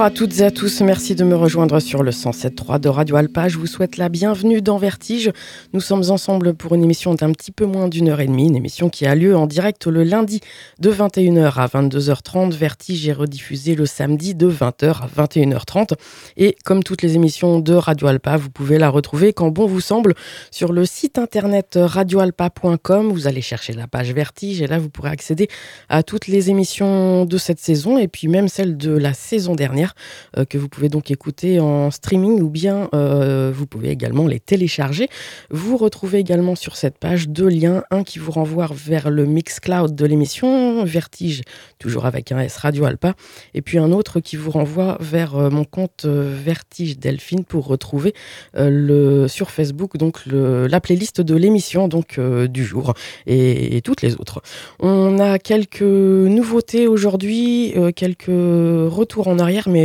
Bonjour à toutes et à tous, merci de me rejoindre sur le 107.3 de Radio Alpa. Je vous souhaite la bienvenue dans Vertige. Nous sommes ensemble pour une émission d'un petit peu moins d'une heure et demie, une émission qui a lieu en direct le lundi de 21h à 22h30. Vertige est rediffusé le samedi de 20h à 21h30. Et comme toutes les émissions de Radio Alpa, vous pouvez la retrouver quand bon vous semble sur le site internet radioalpa.com. Vous allez chercher la page Vertige et là vous pourrez accéder à toutes les émissions de cette saison et puis même celles de la saison dernière euh, que vous pouvez donc écouter en streaming ou bien euh, vous pouvez également les télécharger. Vous retrouvez également sur cette page deux liens, un qui vous renvoie vers le Mixcloud de l'émission Vertige, toujours avec un S Radio Alpa, et puis un autre qui vous renvoie vers euh, mon compte Vertige Delphine pour retrouver le, sur Facebook donc la playlist de l'émission du jour et, toutes les autres. On a quelques nouveautés aujourd'hui, quelques retours en arrière, mais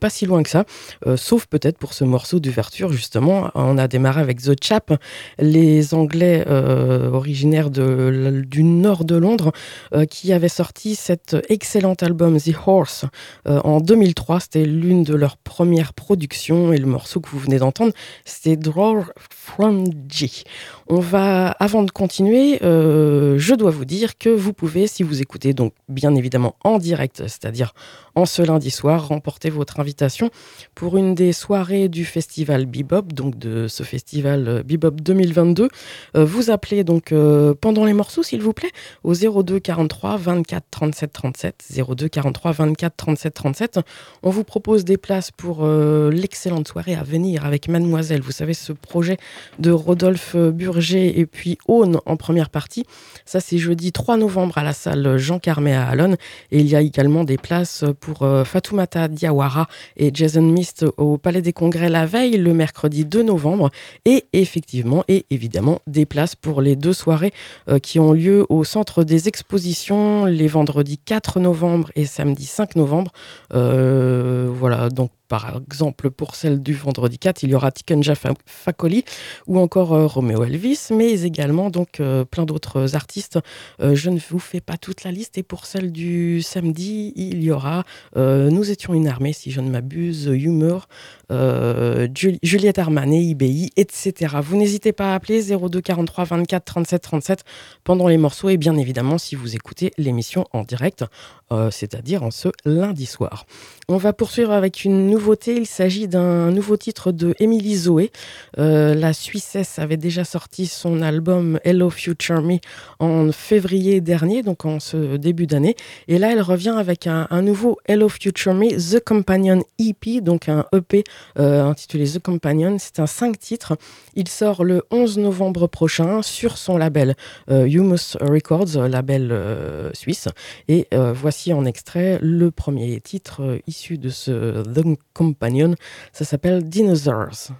pas si loin que ça, euh, sauf peut-être pour ce morceau d'ouverture, justement. On a démarré avec The Chap, les Anglais euh, originaires du nord de Londres, euh, qui avaient sorti cet excellent album The Horse en 2003. C'était l'une de leurs premières productions, et le morceau que vous venez d'entendre, c'était Draw From G. On va, avant de continuer, je dois vous dire que vous pouvez, si vous écoutez donc bien évidemment en direct, c'est-à-dire en ce lundi soir, remporter votre invitation pour une des soirées du festival Bebop, donc de ce festival euh, Bebop 2022. Euh, vous appelez donc euh, pendant les morceaux, s'il vous plaît, au 02 43 24 37 37. 02 43 24 37 37. On vous propose des places pour l'excellente soirée à venir avec Mademoiselle. Vous savez, ce projet de Rodolphe Et puis Aune en première partie. Ça, c'est jeudi 3 novembre à la salle Jean Carmet à Alonne. Et il y a également des places pour pour euh, Fatoumata Diawara et Jason Mist au Palais des Congrès la veille, le mercredi 2 novembre. Et effectivement, et évidemment, des places pour les deux soirées euh, qui ont lieu au Centre des Expositions les vendredis 4 novembre et samedi 5 novembre. Euh, voilà, donc par exemple, pour celle du vendredi 4, il y aura Tikenja Fakoli ou encore euh, Romeo Elvis, mais également donc euh, plein d'autres artistes. Euh, je ne vous fais pas toute la liste. Et pour celle du samedi, il y aura Nous étions une armée, si je ne m'abuse, Humor, Juliette Armanet, IBI, etc. Vous n'hésitez pas à appeler 02 43 24 37 37 pendant les morceaux et bien évidemment si vous écoutez l'émission en direct, c'est-à-dire en ce lundi soir. On va poursuivre avec une nouveauté. Il s'agit d'un nouveau titre de Emily Zoé. Euh, la Suissesse avait déjà sorti son album Hello Future Me en février dernier, donc en ce début d'année. Et là, elle revient avec un, nouveau Hello Future Me, The Companion EP, donc un EP euh, intitulé The Companion. C'est un 5 titres. Il sort le 11 novembre prochain sur son label euh, Humus Records, label suisse. Et voici en extrait le premier titre issu de ce The Companion. Ça s'appelle Dinosaurs.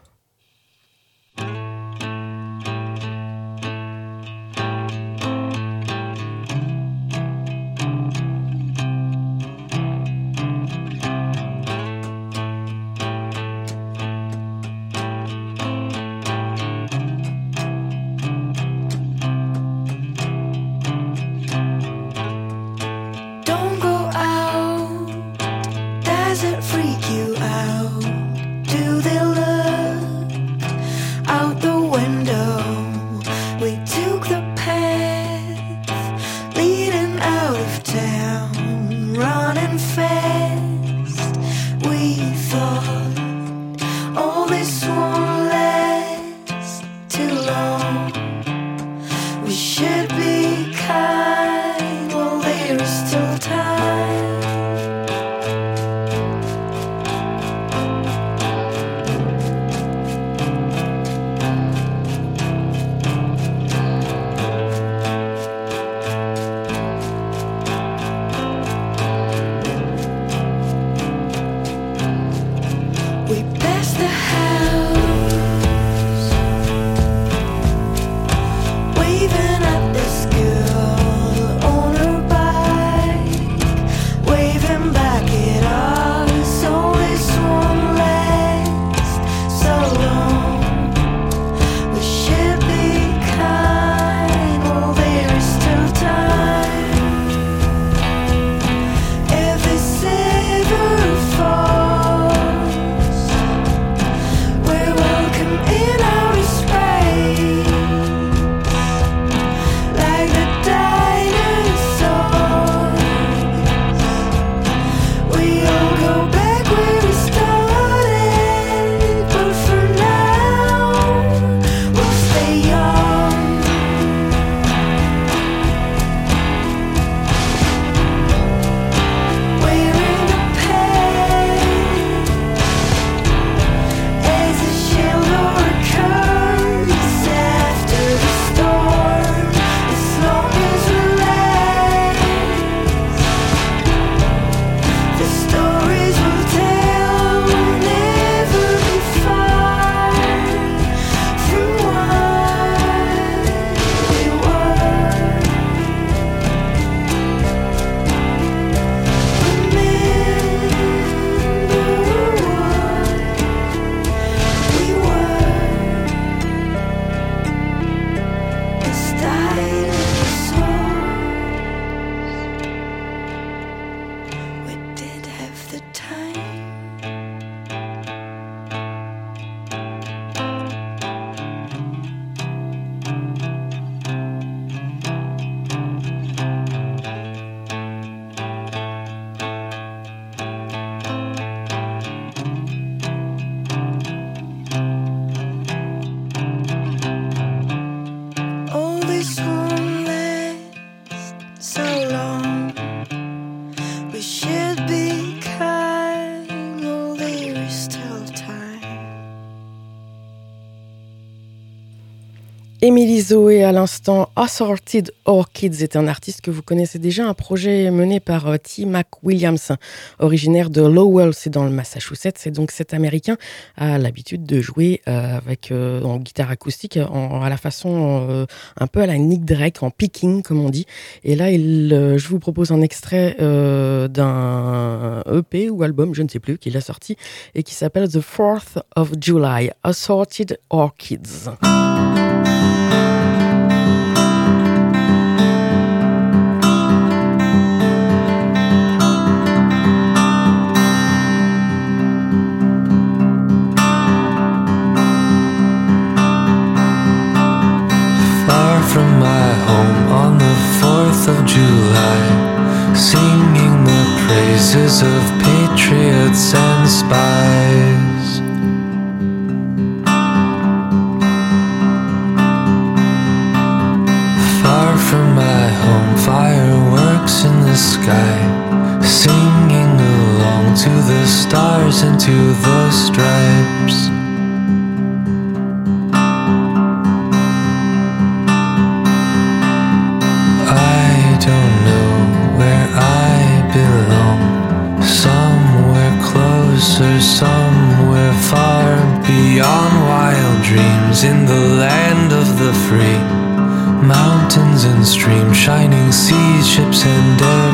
Zoé à l'instant. Assorted Orchids est un artiste que vous connaissez déjà, un projet mené par euh, T. Mac Williams, originaire de Lowell, c'est dans le Massachusetts. Et donc cet Américain a l'habitude de jouer euh, avec euh, en guitare acoustique à la façon un peu à la Nick Drake, en picking comme on dit. Et là, je vous propose un extrait d'un EP ou album, je ne sais plus, qu'il a sorti et qui s'appelle The 4th of July, Assorted Orchids. Praises of patriots and spies. Far from my home, fireworks in the sky, singing along to the stars and to the stripes. Seas, ships and airplanes.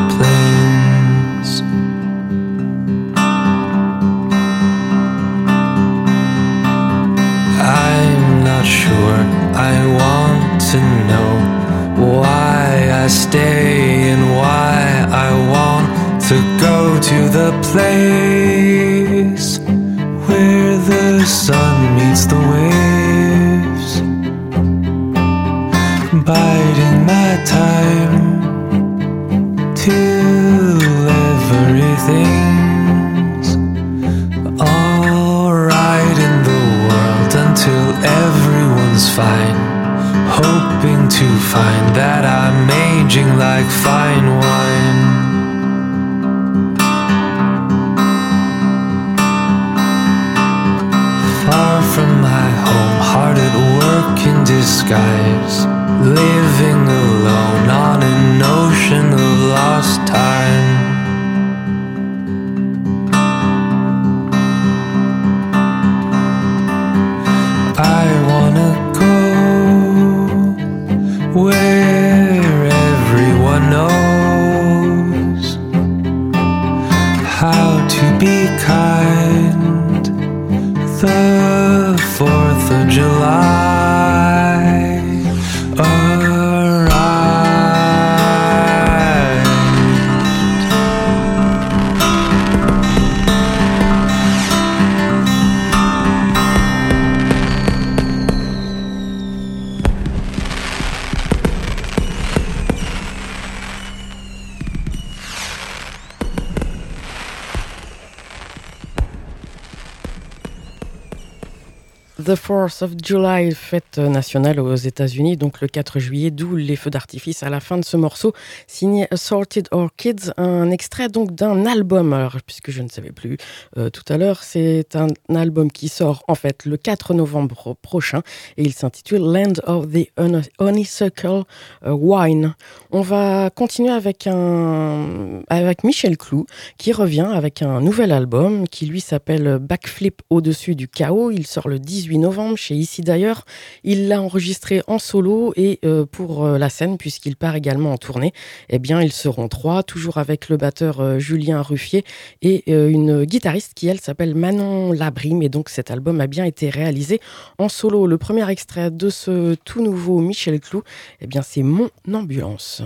The 4th of July, fête nationale aux États-Unis, donc le 4 juillet, d'où les feux d'artifice à la fin de ce morceau, signé Assorted Orchids, un extrait donc d'un album. Alors, puisque je ne savais plus euh, tout à l'heure, c'est un album qui sort en fait le 4 novembre prochain et il s'intitule Land of the Honeysuckle euh, Wine. On va continuer avec un avec Michel Clou qui revient avec un nouvel album qui lui s'appelle Backflip au-dessus du chaos. Il sort le 18 novembre chez Ici d'ailleurs. Il l'a enregistré en solo et euh, pour euh, la scène, puisqu'il part également en tournée, eh bien, ils seront trois, toujours avec le batteur euh, Julien Ruffier et une guitariste qui, elle, s'appelle Manon Labrime. Et donc, cet album a bien été réalisé en solo. Le premier extrait de ce tout nouveau Michel Clou, eh bien, c'est Mon Ambulance.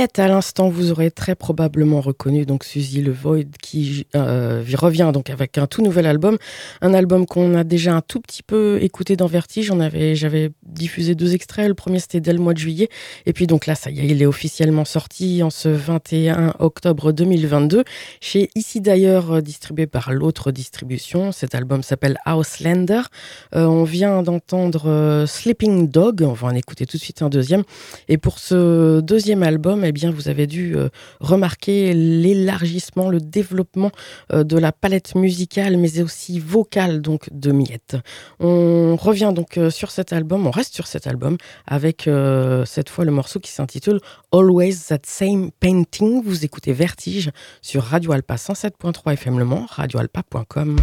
À l'instant, vous aurez très probablement reconnu donc Suzy Le Void qui euh, revient donc avec un tout nouvel album, un album qu'on a déjà un tout petit peu écouté dans Vertige. avais, j'avais diffusé deux extraits. Le premier c'était dès le mois de juillet, et puis donc là, ça y est, il est officiellement sorti en ce 21 octobre 2022 chez ici d'ailleurs euh, distribué par l'autre distribution. Cet album s'appelle Houselander. Euh, on vient d'entendre Sleeping Dog. On va en écouter tout de suite un deuxième. Et pour ce deuxième album eh bien, vous avez dû euh, remarquer l'élargissement, le développement euh, de la palette musicale, mais aussi vocale donc de Miette. On revient donc euh, sur cet album, on reste sur cet album avec cette fois le morceau qui s'intitule Always That Same Painting. Vous écoutez Vertige sur Radio Alpa 107.3 FM Le Mans, radioalpa.com.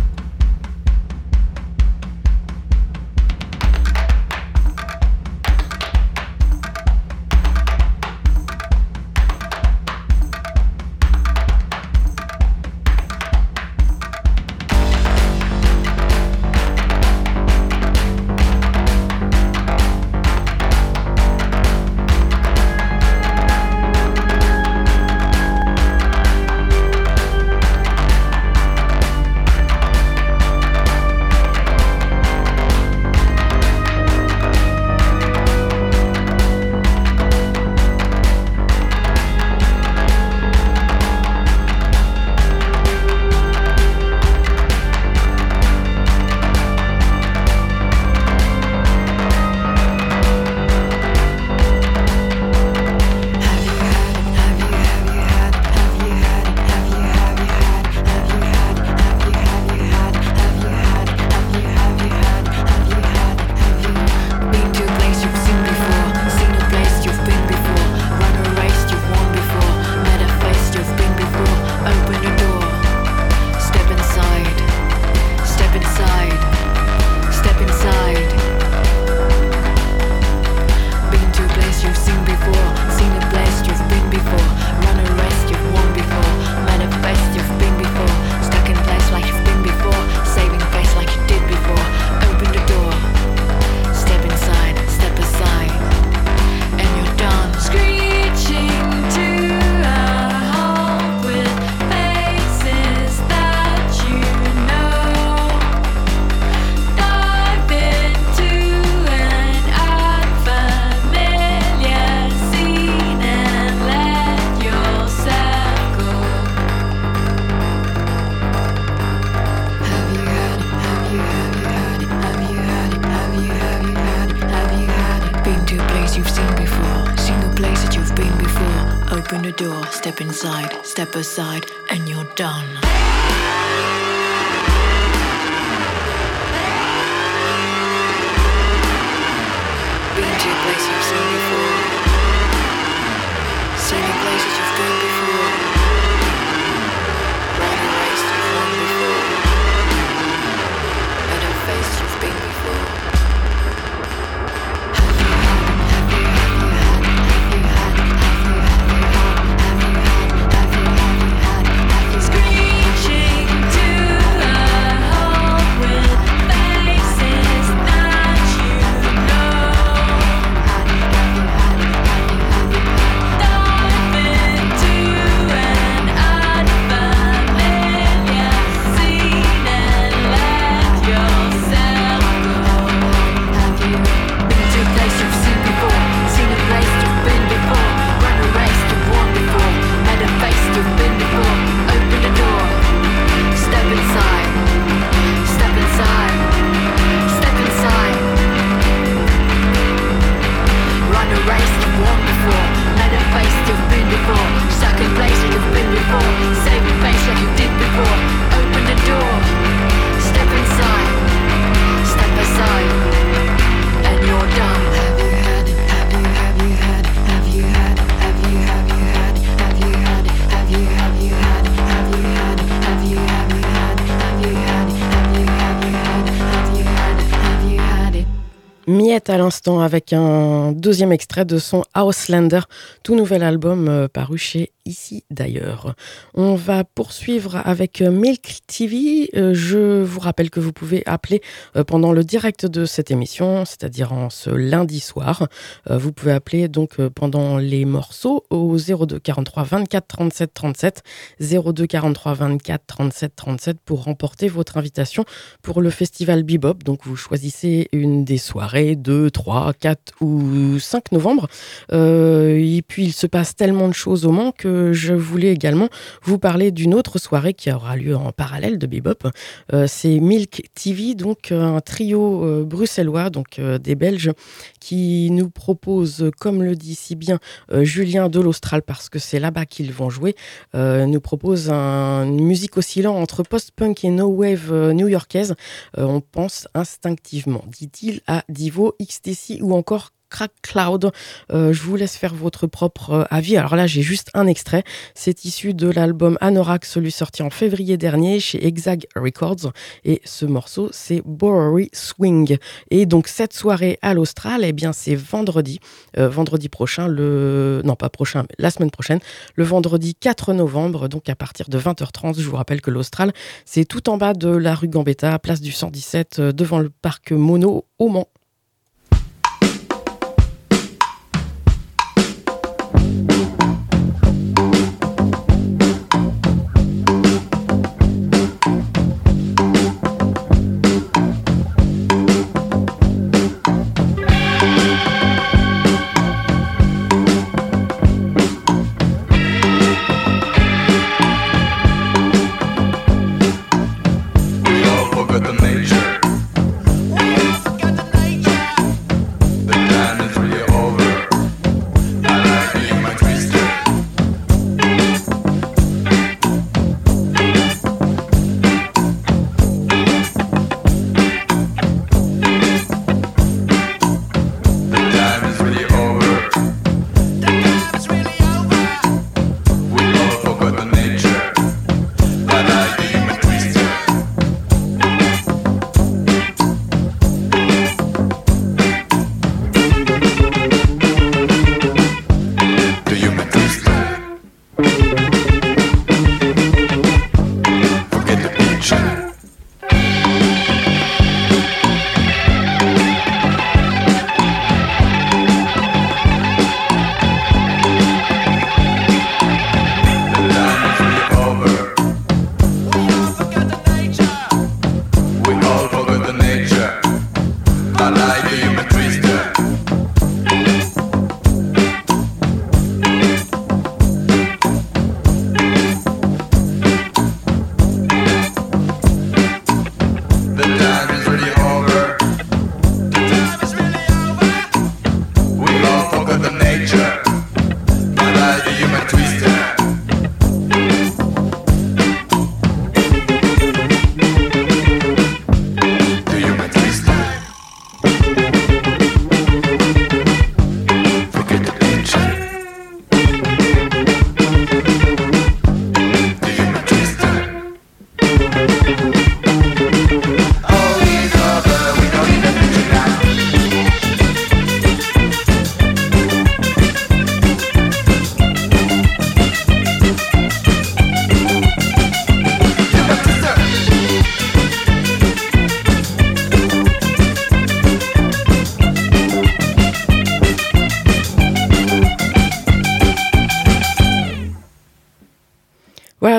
avec un deuxième extrait de son Houselander, tout nouvel album euh, paru chez ici d'ailleurs. On va poursuivre avec euh, Milk TV. Euh, je vous rappelle que vous pouvez appeler euh, pendant le direct de cette émission, c'est-à-dire en ce lundi soir. Vous pouvez appeler donc pendant les morceaux au 02 43 24 37 37 02 43 24 37 37 pour remporter votre invitation pour le festival Bebop. Donc vous choisissez une des soirées 2, 3, 4 ou 5 novembre. et puis il se passe tellement de choses au Mans que je voulais également vous parler d'une autre soirée qui aura lieu en parallèle de Bebop. Euh, c'est Milk TV, donc euh, un trio euh, bruxellois, donc des Belges, qui nous propose, comme le dit si bien Julien de l'Austral, parce que c'est là-bas qu'ils vont jouer, nous propose une musique oscillant entre post-punk et no-wave new-yorkaise. on pense instinctivement, dit-il, à Divo, XTC ou encore Crack Cloud. Euh, je vous laisse faire votre propre euh, avis. Alors là, j'ai juste un extrait. C'est issu de l'album Anorak, celui sorti en février dernier chez Exag Records. Et ce morceau, c'est Bowery Swing. Et donc, cette soirée à l'Austral, eh bien, c'est vendredi. Euh, vendredi prochain, le. Non, pas prochain, mais la semaine prochaine. Le vendredi 4 novembre, donc à partir de 20h30. Je vous rappelle que l'Austral, c'est tout en bas de la rue Gambetta, place du 117, devant le parc Mono au Mans.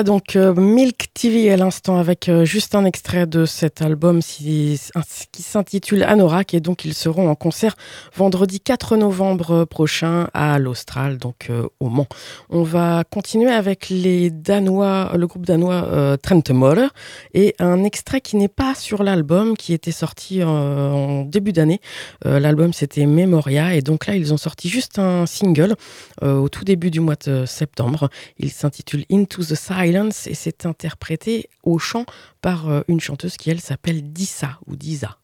Donc euh, Milk TV à l'instant avec euh, juste un extrait de cet album qui s'intitule Anorak et donc ils seront en concert vendredi 4 novembre prochain à l'Austral, donc euh, au Mans. On va continuer avec les Danois, le groupe danois Trent et un extrait qui n'est pas sur l'album qui était sorti en début d'année. l'album c'était Memoria et donc là ils ont sorti juste un single au tout début du mois de septembre. Il s'intitule Into the Silence et c'est interprété au chant par euh, une chanteuse qui elle s'appelle Dissa ou Disa.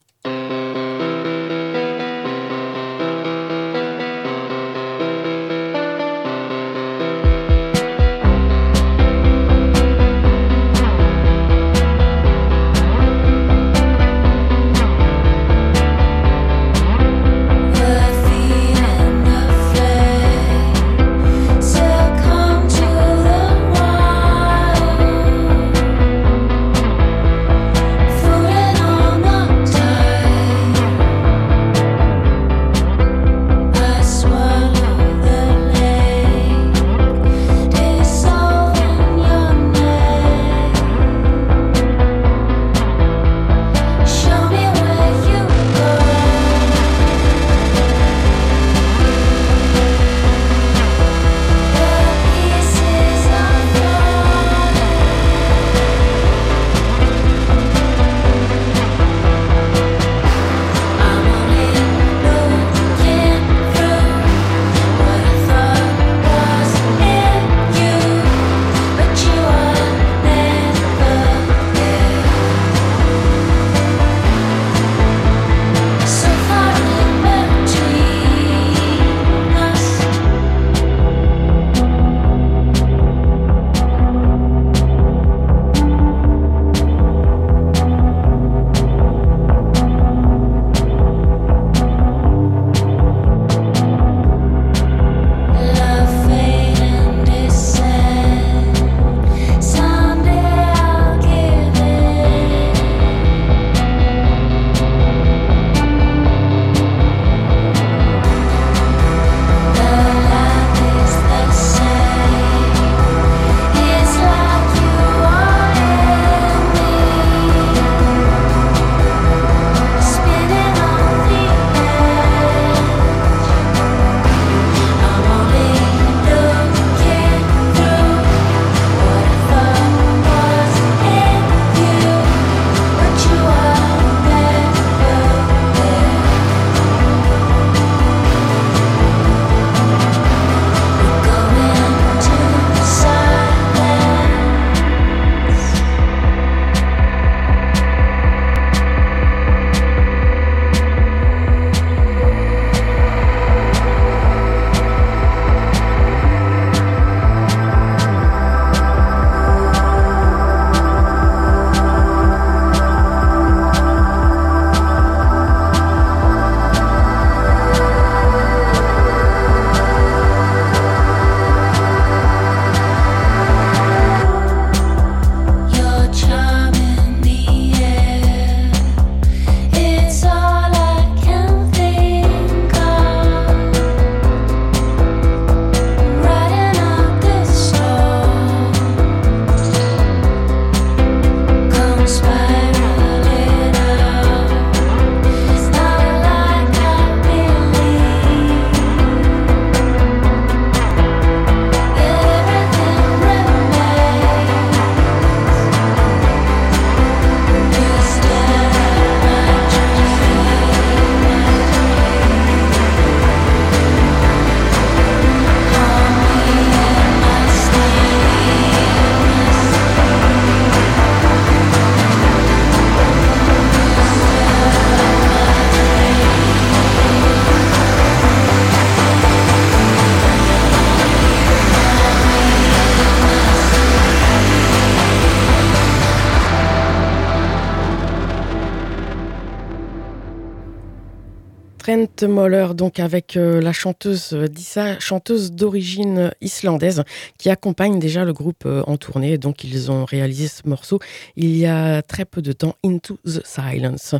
Trent Moller, donc avec euh, la chanteuse euh, Dissa, chanteuse d'origine islandaise, qui accompagne déjà le groupe euh, en tournée. Donc ils ont réalisé ce morceau il y a très peu de temps, Into the Silence.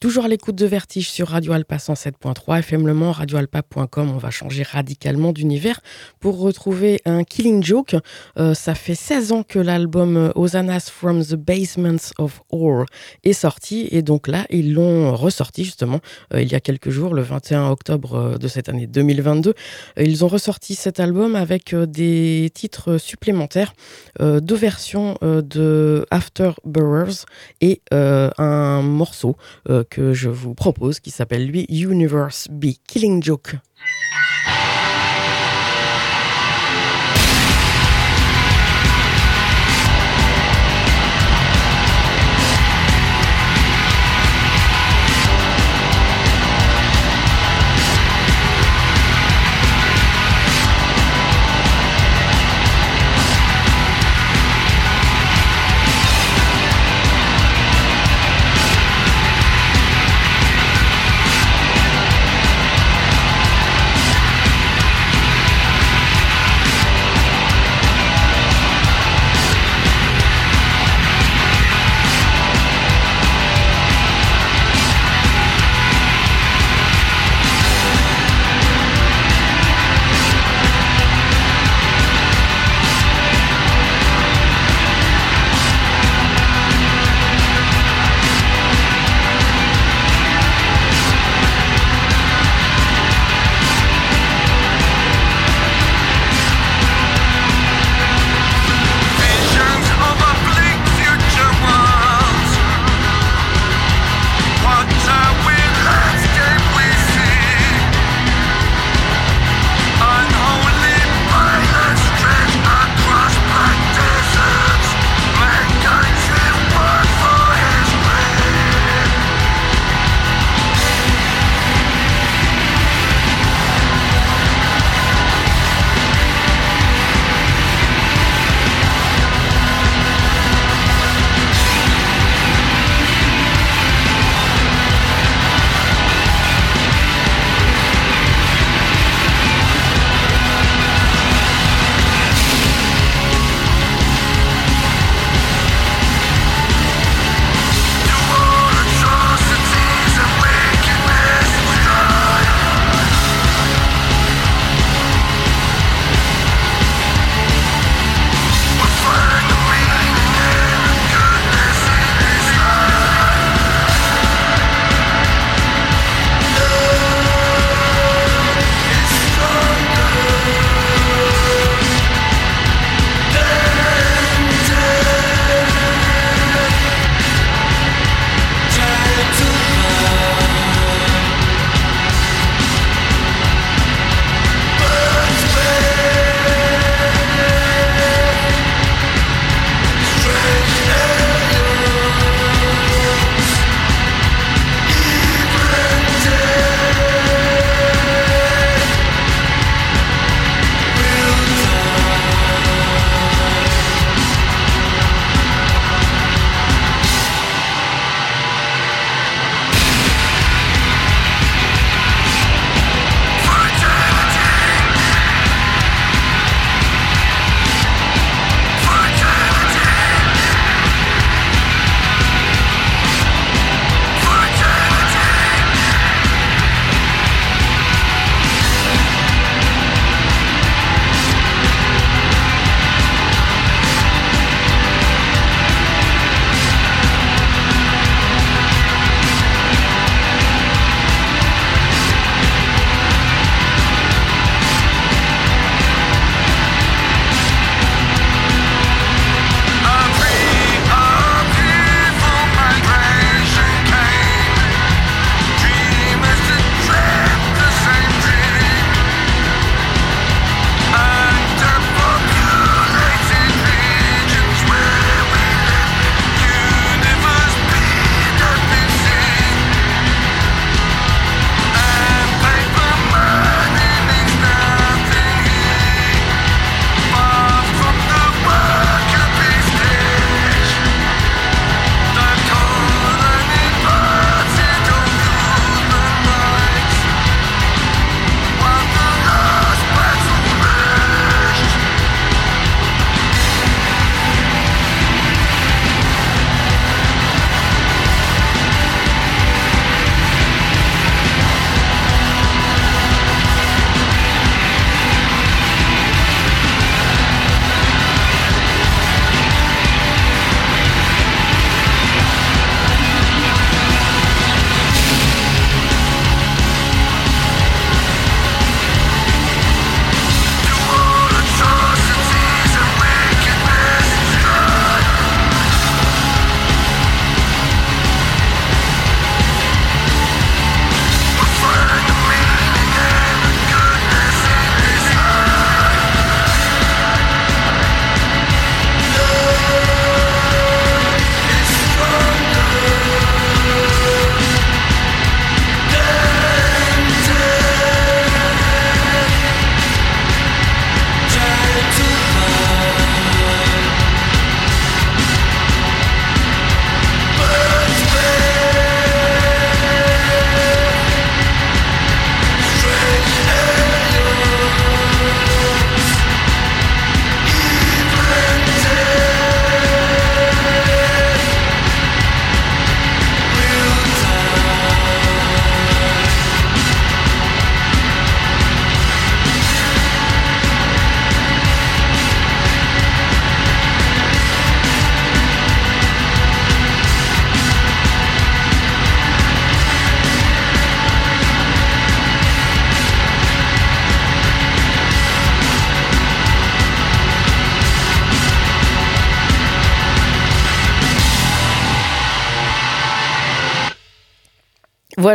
Toujours à l'écoute de Vertige sur Radio Alpa 107.3, FM Le Mans, radioalpa.com. On va changer radicalement d'univers pour retrouver un Killing Joke. ça fait 16 ans que l'album Osanas from the Basements of Ore est sorti et donc là ils l'ont ressorti justement il y a quelques le 21 octobre euh, de cette année 2022. Euh, ils ont ressorti cet album avec euh, des titres supplémentaires, deux versions de Afterburers et un morceau que je vous propose qui s'appelle lui Universe Be Killing Joke.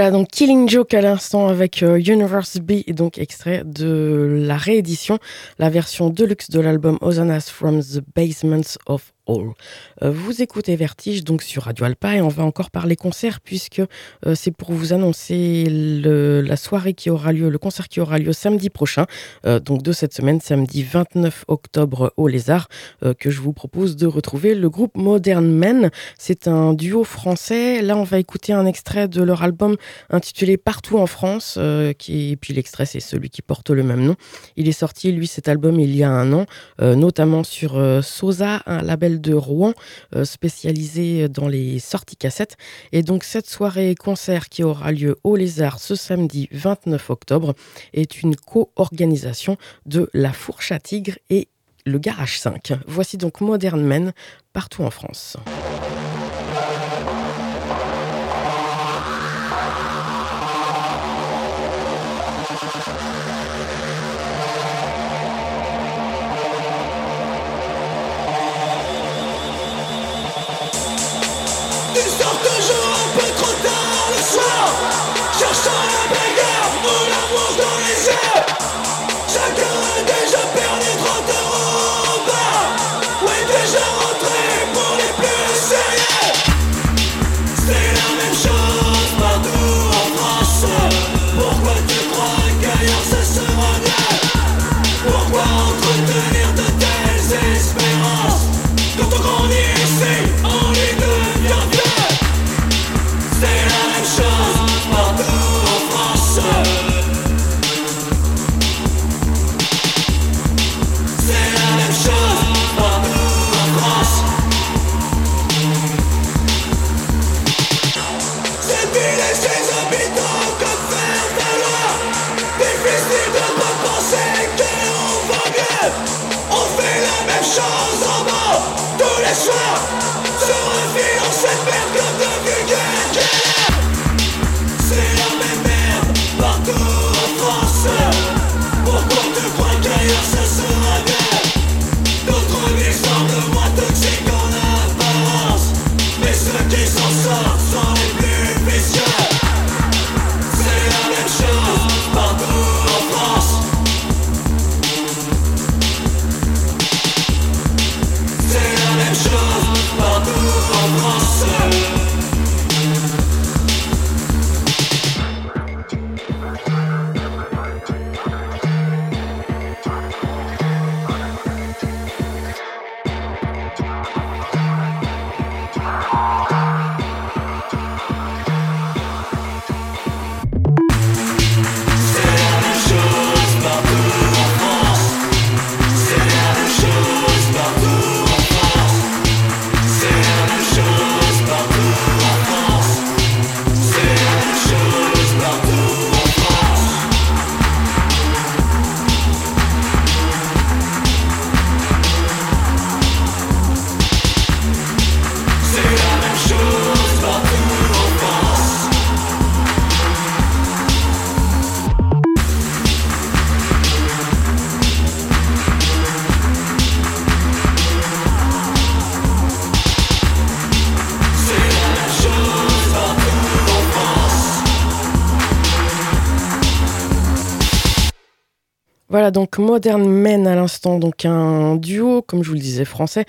Voilà, donc Killing Joke à l'instant avec euh, Universe B, donc extrait de la réédition, la version deluxe de l'album Osanas from the Basements of euh, vous écoutez Vertige donc sur Radio Alpa et on va encore parler concert puisque euh, c'est pour vous annoncer la soirée qui aura lieu, le concert qui aura lieu samedi prochain, donc de cette semaine, samedi 29 octobre au Lézard, que je vous propose de retrouver le groupe Modern Men. C'est un duo français. Là, on va écouter un extrait de leur album intitulé Partout en France, qui, et puis l'extrait c'est celui qui porte le même nom. Il est sorti, lui, cet album il y a un an, notamment sur Sosa, un label de Rouen, euh, spécialisé dans les sorties cassettes. Et donc cette soirée concert qui aura lieu au Lézard ce samedi 29 octobre est une co-organisation de La Fourche à Tigre et le Garage 5. Voici donc Modern Men partout en France. Voilà donc Modern Men à l'instant, donc un duo, comme je vous le disais, français,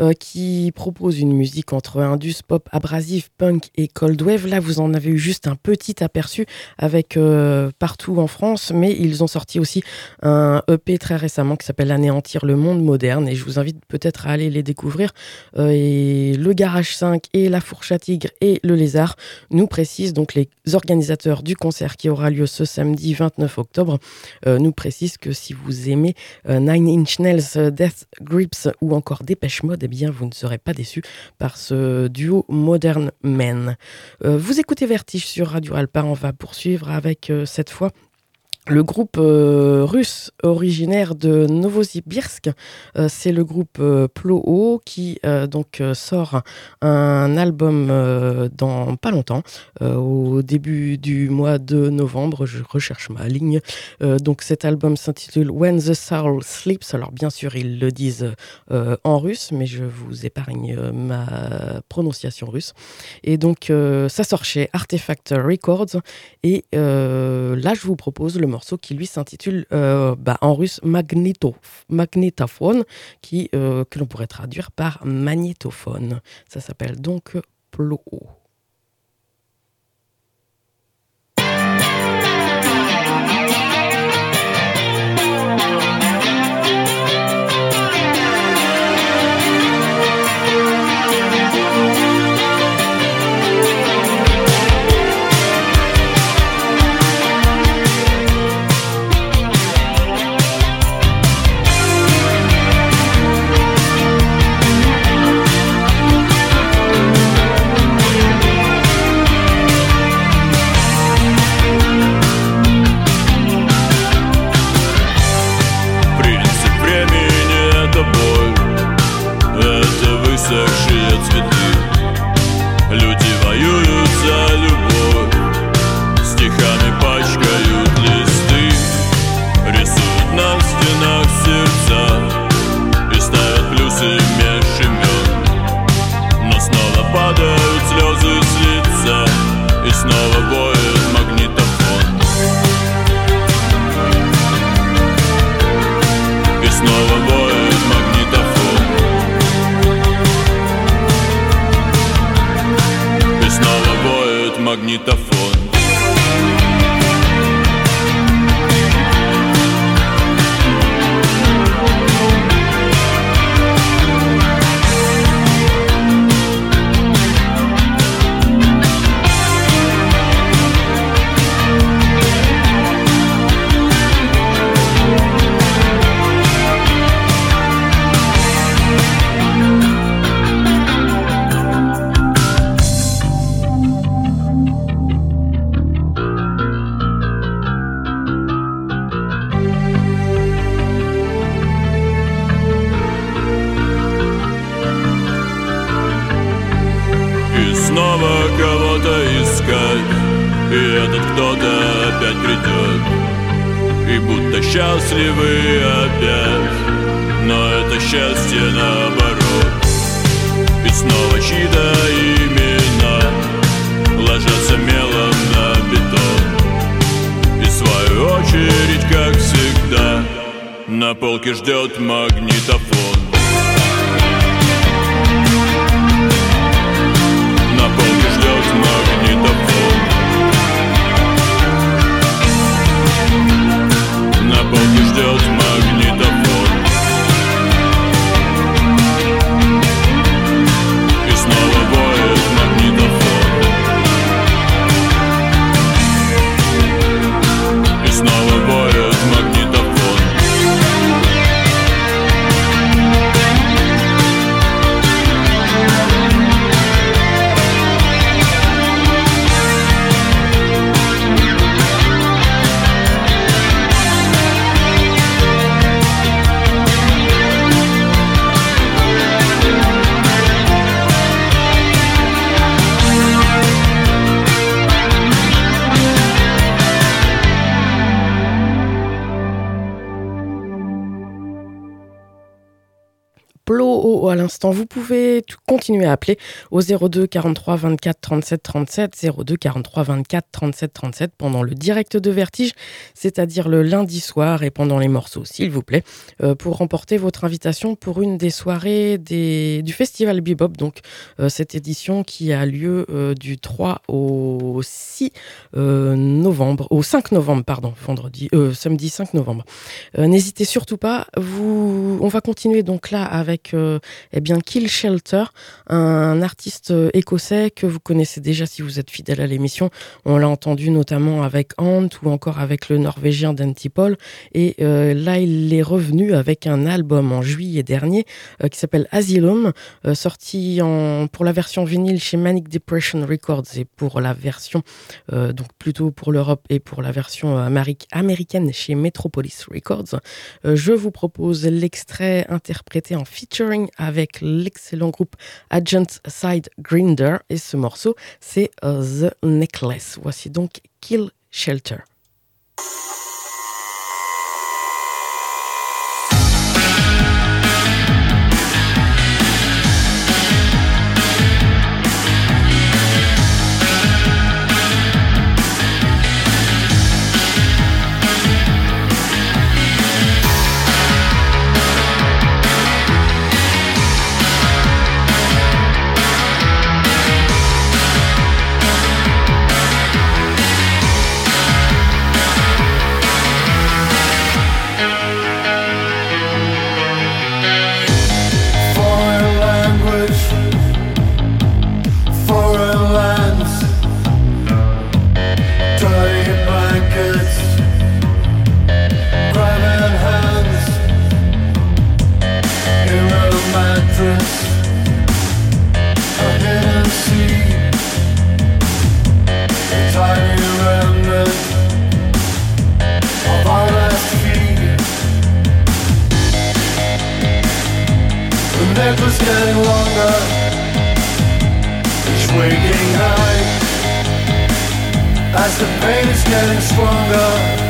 euh, qui propose une musique entre indus, pop, abrasif, punk et cold wave. Là, vous en avez eu juste un petit aperçu avec euh, partout en France, mais ils ont sorti aussi un EP très récemment qui s'appelle Anéantir le monde moderne et je vous invite peut-être à aller les découvrir. Euh, et le Garage 5 et la Fourche à Tigre et le Lézard nous précisent, donc les organisateurs du concert qui aura lieu ce samedi 29 octobre, nous précisent que si vous aimez euh, Nine Inch Nails, euh, Death Grips ou encore Dépêche Mode, eh bien vous ne serez pas déçus par ce duo Modern Men. Euh, vous écoutez Vertige sur Radio Alpa, on va poursuivre avec cette fois le groupe euh, russe originaire de Novosibirsk, euh, c'est le groupe euh, Ploho qui donc sort un album dans pas longtemps, au début du mois de novembre. Je recherche ma ligne. donc cet album s'intitule When the Soul Sleeps. Alors bien sûr ils le disent en russe, mais je vous épargne ma prononciation russe. Et donc ça sort chez Artefact Records. Et là je vous propose le qui lui s'intitule euh, bah, en russe Magneto, Magnetophone, qui, euh, que l'on pourrait traduire par magnétophone. Ça s'appelle donc Plo. снова воет магнитофон. И снова воет магнитофон. Pouvez continuer à appeler au 02 43 24 37 37, 02 43 24 37 37 pendant le direct de Vertige, c'est-à-dire le lundi soir et pendant les morceaux, s'il vous plaît, euh, pour remporter votre invitation pour une des soirées du Festival Bebop, donc euh, cette édition qui a lieu euh, du 3 au 6 novembre, au 5 novembre, pardon, vendredi, samedi 5 novembre. N'hésitez surtout pas, on va continuer donc là avec eh Kill Shelter, un, artiste écossais que vous connaissez déjà si vous êtes fidèle à l'émission. On l'a entendu notamment avec Ant ou encore avec le Norvégien Dentipol. Et là, il est revenu avec un album en juillet dernier qui s'appelle Asylum, sorti pour la version vinyle chez Manic Depression Records et pour la version, donc plutôt pour l'Europe et pour la version américaine chez Metropolis Records. Euh, je vous propose l'extrait interprété en featuring avec l'excellent groupe Agent Side Grinder et ce morceau c'est euh, The Necklace. Voici donc Kill Shelter. the pain is getting stronger.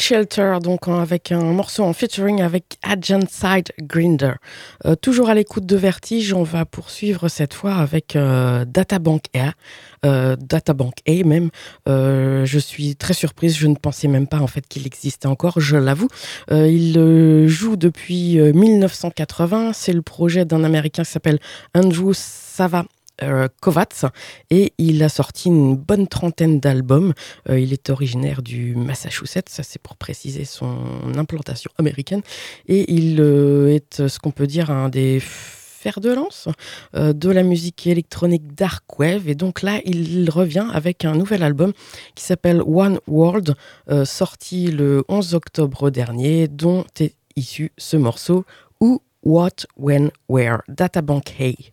Shelter, donc avec un morceau en featuring avec Agent Side Grinder. Euh, toujours à l'écoute de Vertige, on va poursuivre cette fois avec euh, Databank A. Euh, Databank A même. je suis très surprise, je ne pensais même pas en fait qu'il existait encore, je l'avoue. il joue depuis 1980, c'est le projet d'un Américain qui s'appelle Andrew Sava euh, Kovacs et il a sorti une bonne trentaine d'albums. Euh, il est originaire du Massachusetts, ça c'est pour préciser son implantation américaine, et il euh, est ce qu'on peut dire un des fers de lance de la musique électronique dark wave et donc là il revient avec un nouvel album qui s'appelle One World sorti le 11 octobre dernier dont est issu ce morceau Who, What, When, Where Databank Hey.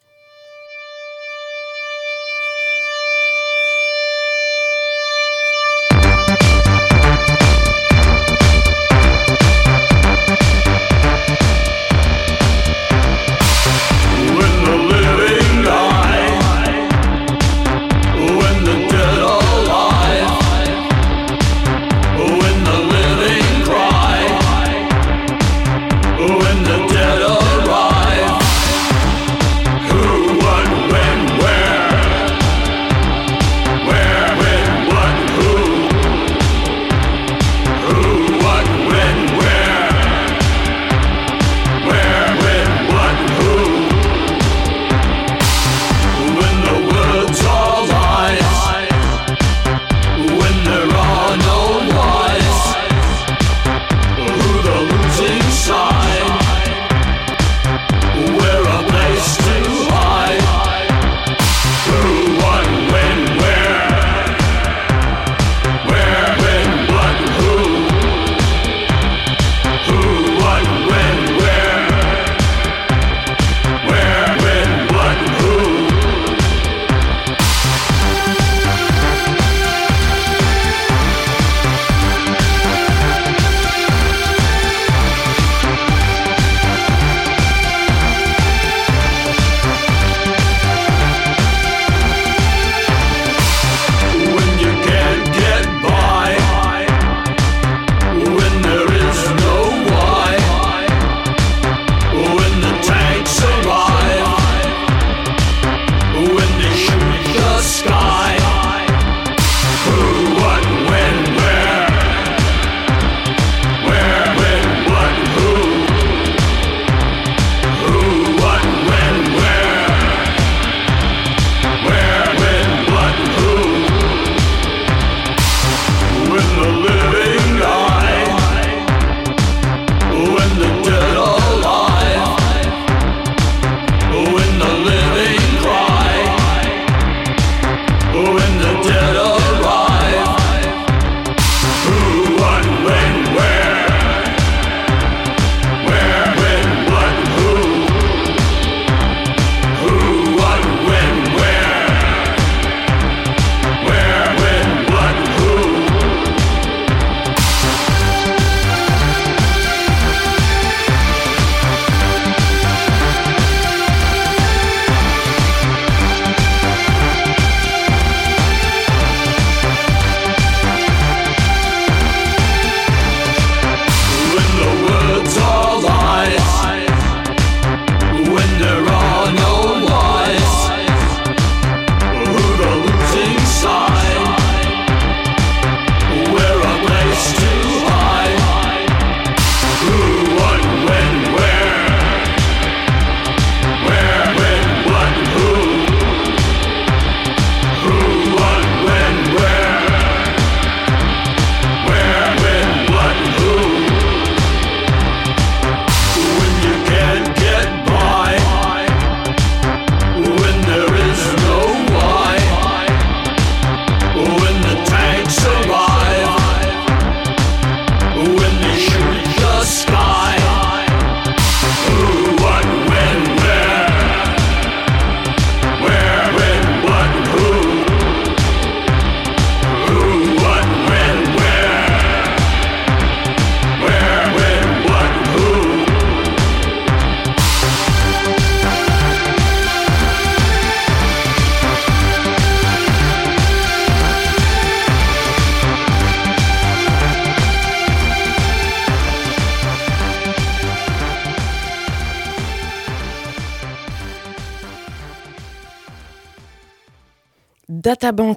Databank est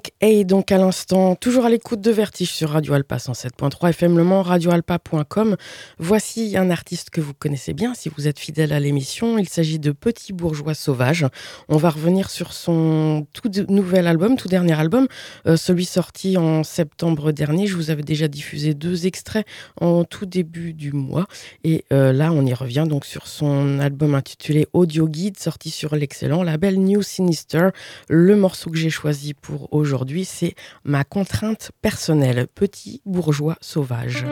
donc à l'instant toujours à l'écoute de Vertige sur Radio Alpa 107.3 FM Le Mans, radioalpa.com. Voici un artiste que vous connaissez bien si vous êtes fidèle à l'émission. Il s'agit de Petit Bourgeois Sauvage. On va revenir sur son tout nouvel album, tout dernier album, euh, celui sorti en septembre dernier. Je vous avais déjà diffusé deux extraits en tout début du mois. Et euh, là, on y revient donc sur son album intitulé Audio Guide, sorti sur l'excellent label New Sinister. Le morceau que j'ai choisi pour aujourd'hui, c'est ma contrainte personnelle, petit bourgeois sauvage.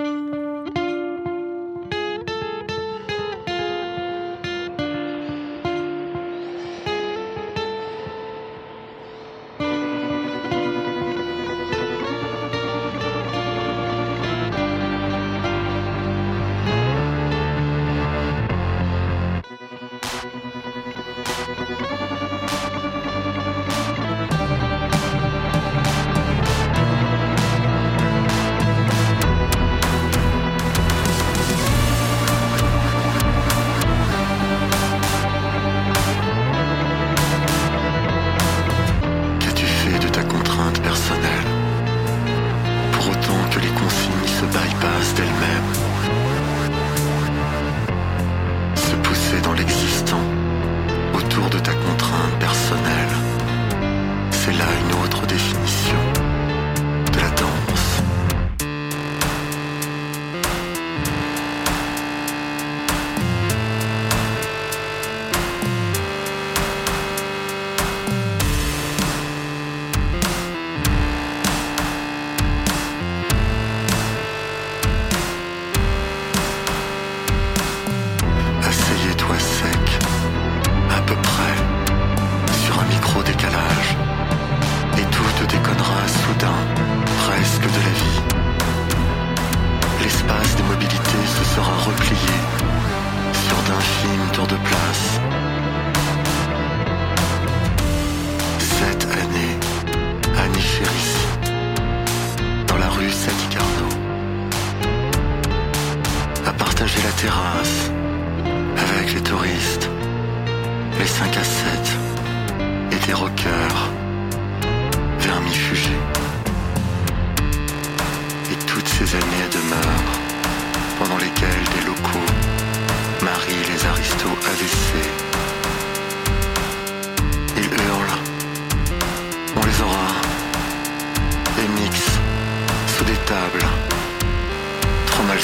trop mal.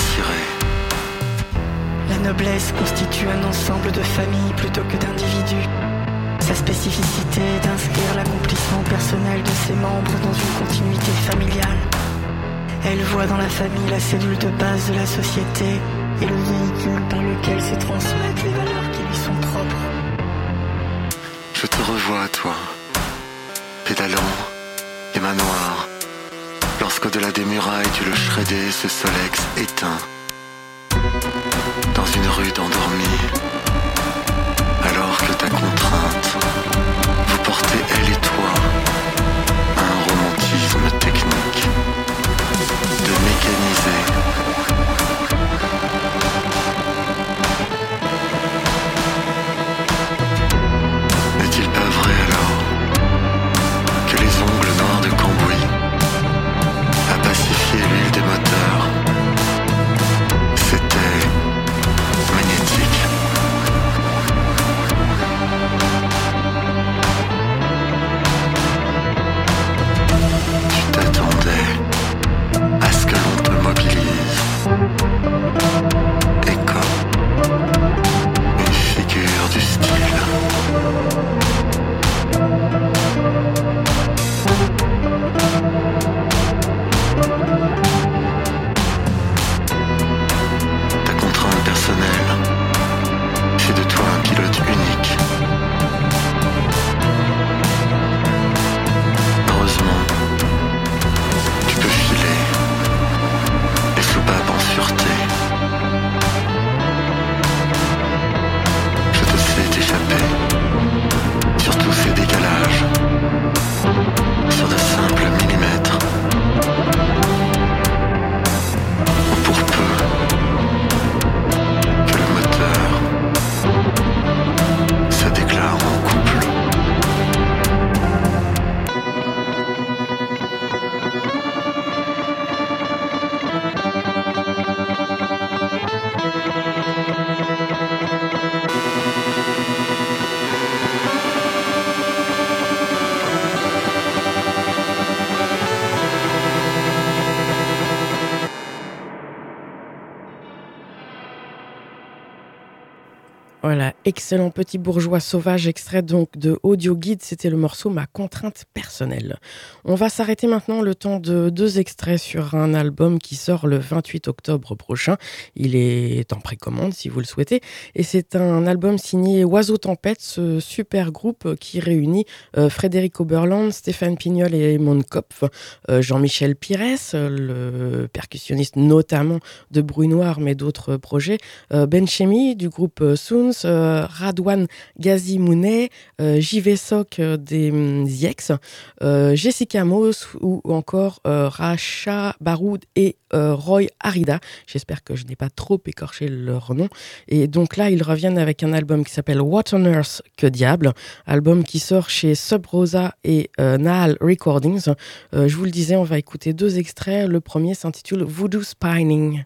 La noblesse constitue un ensemble de familles plutôt que d'individus. Sa spécificité est d'inscrire l'accomplissement personnel de ses membres dans une continuité familiale. Elle voit dans la famille la cellule de base de la société et le véhicule par lequel se transmettent les valeurs qui lui sont propres. Je te revois, toi, pédalant et manoirs qu'au-delà des murailles du le shreddé, ce solex éteint, dans une rue endormie, excellent petit bourgeois sauvage, extrait donc de Audio Guide, c'était le morceau Ma contrainte personnelle. On va s'arrêter maintenant le temps de deux extraits sur un album qui sort le 28 octobre prochain. Il est en précommande si vous le souhaitez. Et c'est un album signé Oiseau Tempête, ce super groupe qui réunit euh, Frédéric Oberland, Stéphane Pignol et Mon Kopf, euh, Jean-Michel Pires, le percussionniste notamment de Bruit Noir mais d'autres projets, euh, Ben Chemi du groupe Soons, euh, Radwan Gazimounet, euh, JV Sok euh, des Ziex, Jessica Moss ou encore Racha Baroud et Roy Arida. J'espère que je n'ai pas trop écorché leur nom. Et donc là, ils reviennent avec un album qui s'appelle What on Earth que diable, album qui sort chez Sub Rosa et Nahal Recordings. je vous le disais, on va écouter deux extraits. Le premier s'intitule Voodoo Spining.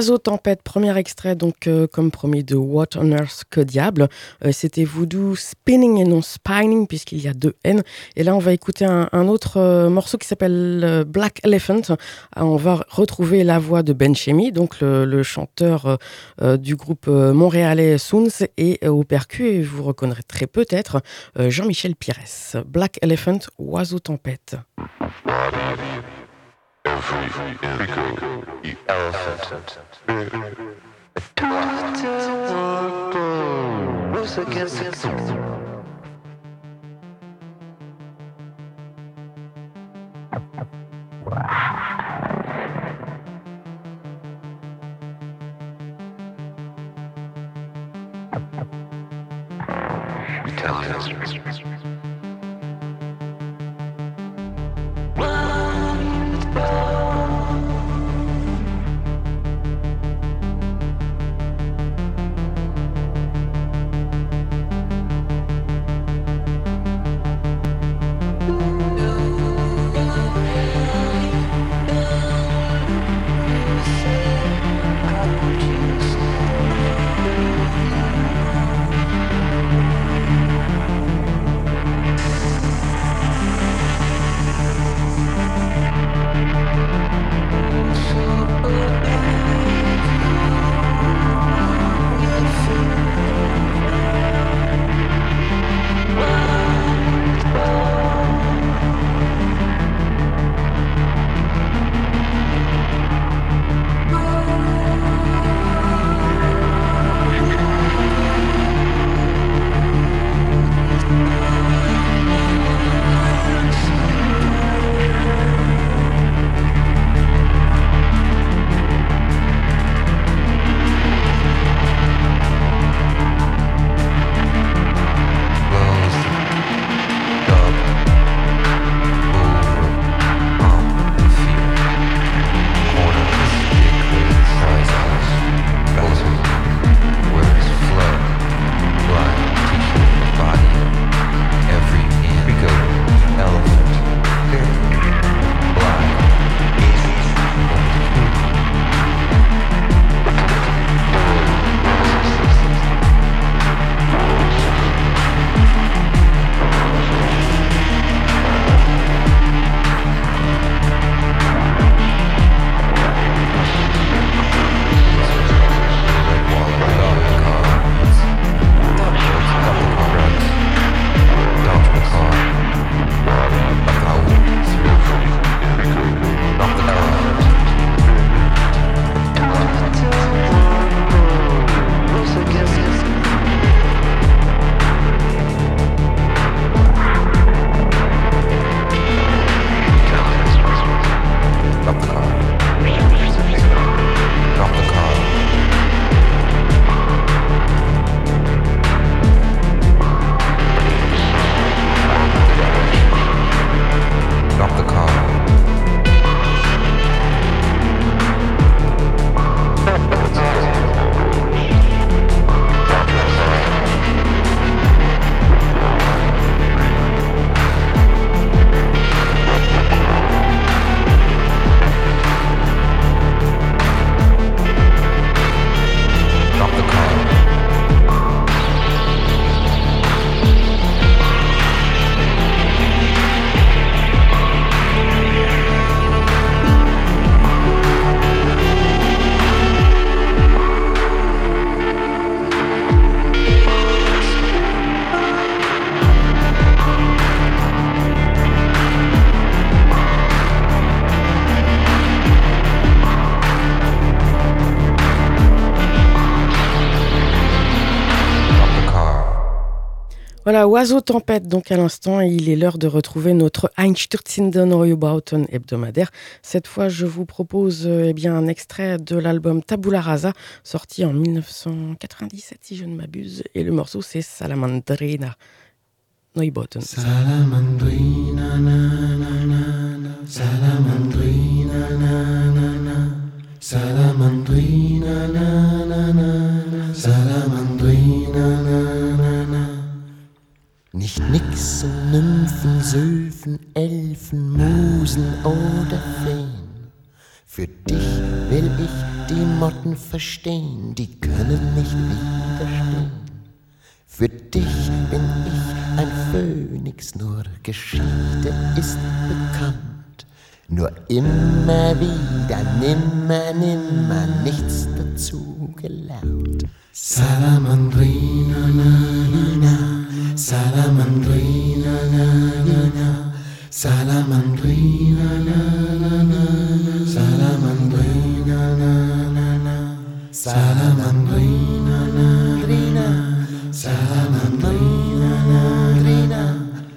Oiseau Tempête, premier extrait, donc euh, comme promis de What on Earth que diable. Euh, c'était Voodoo Spinning et non Spining, puisqu'il y a deux N. Et là, on va écouter un, autre euh, morceau qui s'appelle Black Elephant. on va retrouver la voix de Ben Chemi, donc le, chanteur du groupe montréalais Soons, et au percu, et vous reconnaîtrez peut-être Jean-Michel Pires. Black Elephant, Oiseau Tempête. Intelligence. Voilà, Oiseau Tempête, donc à l'instant, il est l'heure de retrouver notre Einstürzen Neubauten hebdomadaire. Cette fois, je vous propose euh, eh bien, un extrait de l'album Tabula Rasa, sorti en 1997, si je ne m'abuse, et le morceau c'est Salamandrina Neubauten. Salamandrina, Salamandrina, Salamandrina, Salamandrina, Nicht Nixen, Nymphen, Söfen, Elfen, Musen oder Feen. Für dich will ich die Motten verstehen, die können nicht widerstehen. Für dich bin ich ein Phönix, nur Geschichte ist bekannt. Nur immer wieder, nimmer, nimmer, nichts dazu gelernt. Salamandrina, na, na, na, Salamandrina, na, na, na, Salamandrina, na, na, na, Salamandrina, na, na, na, Salamandrina, na, Rina, Salamandrina, na, Rina,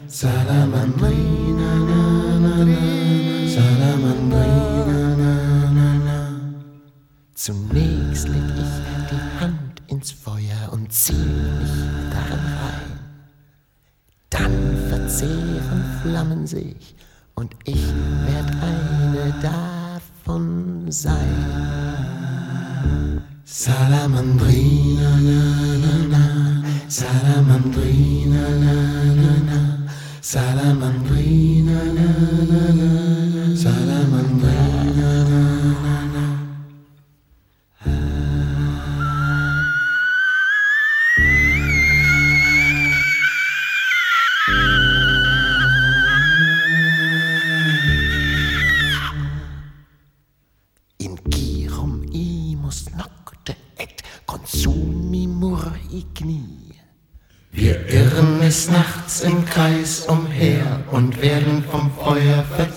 Salamandrina, na, na, na, Salamandrina, na, na, na. Zunächst leg ich die Hand ins Feuer und zieh mich Dann verzehren Flammen sich und ich werd eine davon sein. Salamandrina, na, na, na, Salamandrina, na, na, na, Salamandrina, na, na, na,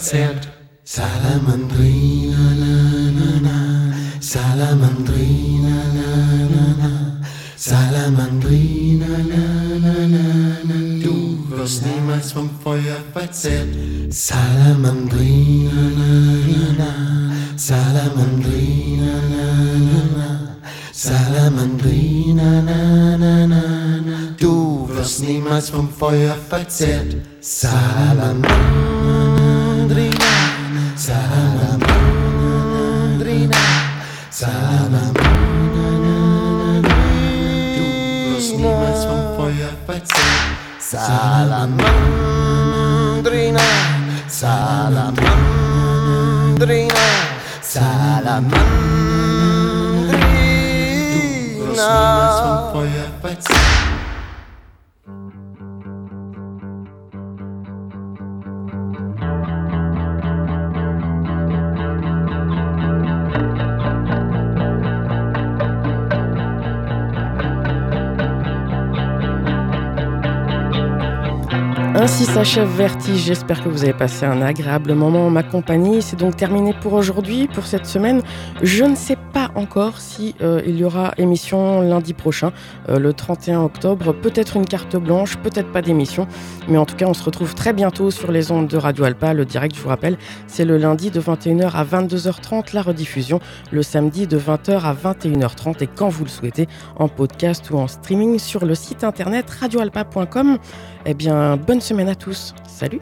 verzehrt. Salamandrina, na, na, na, Salamandrina, na, na, na, Salamandrina, na, na, na, na, du wirst niemals vom Feuer verzehrt. Salamandrina, na, na, na, Salamandrina, na, na, na, Salamandrina, na, na, na, na, du wirst niemals vom Feuer verzehrt. Salamandrina, Salamandrina, Feuer verzehrt. Salamandrina, Salamandrina, Salamandrina, du wirst niemals vom Feuer s'achève Vertige. J'espère que vous avez passé un agréable moment en ma compagnie. C'est donc terminé pour aujourd'hui, pour cette semaine. Je ne sais pas encore si euh, il y aura émission lundi prochain, euh, le 31 octobre. Peut-être une carte blanche, peut-être pas d'émission. Mais en tout cas, on se retrouve très bientôt sur les ondes de Radio Alpa. Le direct, je vous rappelle, c'est le lundi de 21h à 22h30, la rediffusion le samedi de 20h à 21h30 et quand vous le souhaitez, en podcast ou en streaming sur le site internet radioalpa.com. Eh bien, bonne semaine tous. Salut